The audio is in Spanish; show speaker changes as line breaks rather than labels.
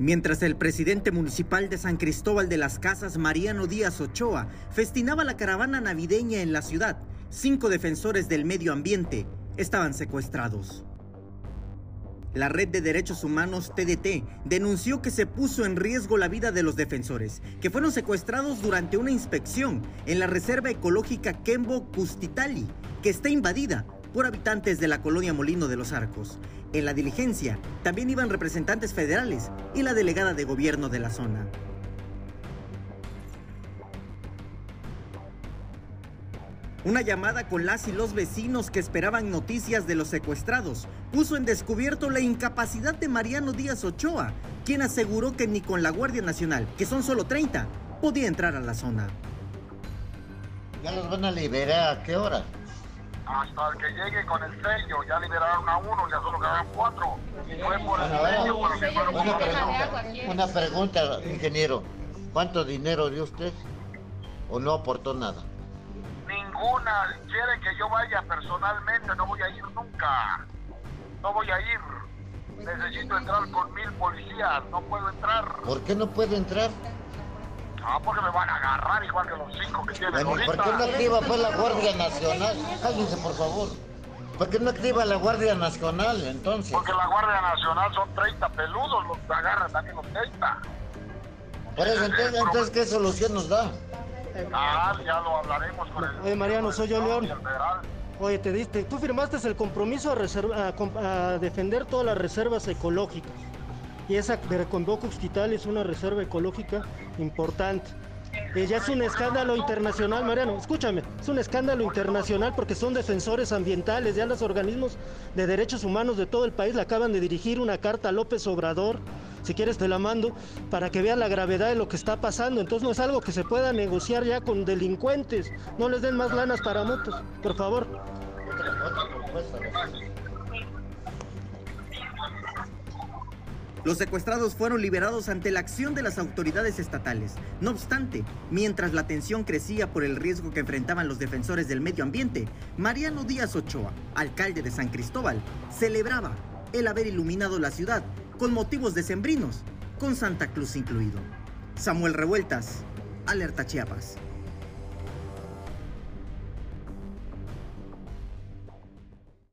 Mientras el presidente municipal de San Cristóbal de las Casas, Mariano Díaz Ochoa, festinaba la caravana navideña en la ciudad, cinco defensores del medio ambiente estaban secuestrados. La Red de Derechos Humanos TDT denunció que se puso en riesgo la vida de los defensores, que fueron secuestrados durante una inspección en la Reserva Ecológica Kembo Custitali, que está invadida por habitantes de la colonia Molino de los Arcos. En la diligencia también iban representantes federales y la delegada de gobierno de la zona. Una llamada con las y los vecinos que esperaban noticias de los secuestrados puso en descubierto la incapacidad de Mariano Díaz Ochoa, quien aseguró que ni con la Guardia Nacional, que son solo 30, podía entrar a la zona.
¿Ya los van a liberar a qué hora?
Hasta que llegue con el sello. Ya liberaron a uno, ya solo quedan cuatro. Fue por el sello,
una, pregunta, una pregunta, ingeniero. ¿Cuánto dinero dio usted? ¿O no aportó nada?
Ninguna. Quiere que yo vaya personalmente, no voy a ir nunca. No voy a ir. Necesito entrar con mil policías, no puedo entrar.
¿Por qué no puede entrar?
Ah, porque me van a agarrar igual que los cinco que tienen
bueno, ¿Por qué no activa pues la Guardia Nacional? Cállense, por favor. ¿Por qué no activa la Guardia Nacional entonces?
Porque la Guardia Nacional son 30 peludos, los agarran también los 30.
Por eso, entonces, entonces ¿qué solución nos da?
Ah, ya lo hablaremos con el...
Oye, Mariano, soy yo, León. Oye, te diste, tú firmaste el compromiso a, a defender todas las reservas ecológicas y esa de Convoco Hospital es una reserva ecológica importante. Eh, ya es un escándalo internacional, Mariano, escúchame, es un escándalo internacional porque son defensores ambientales, ya los organismos de derechos humanos de todo el país le acaban de dirigir una carta a López Obrador, si quieres te la mando, para que vea la gravedad de lo que está pasando. Entonces no es algo que se pueda negociar ya con delincuentes, no les den más lanas para motos, por favor.
Los secuestrados fueron liberados ante la acción de las autoridades estatales. No obstante, mientras la tensión crecía por el riesgo que enfrentaban los defensores del medio ambiente, Mariano Díaz Ochoa, alcalde de San Cristóbal, celebraba el haber iluminado la ciudad con motivos decembrinos, con Santa Cruz incluido. Samuel Revueltas, Alerta Chiapas.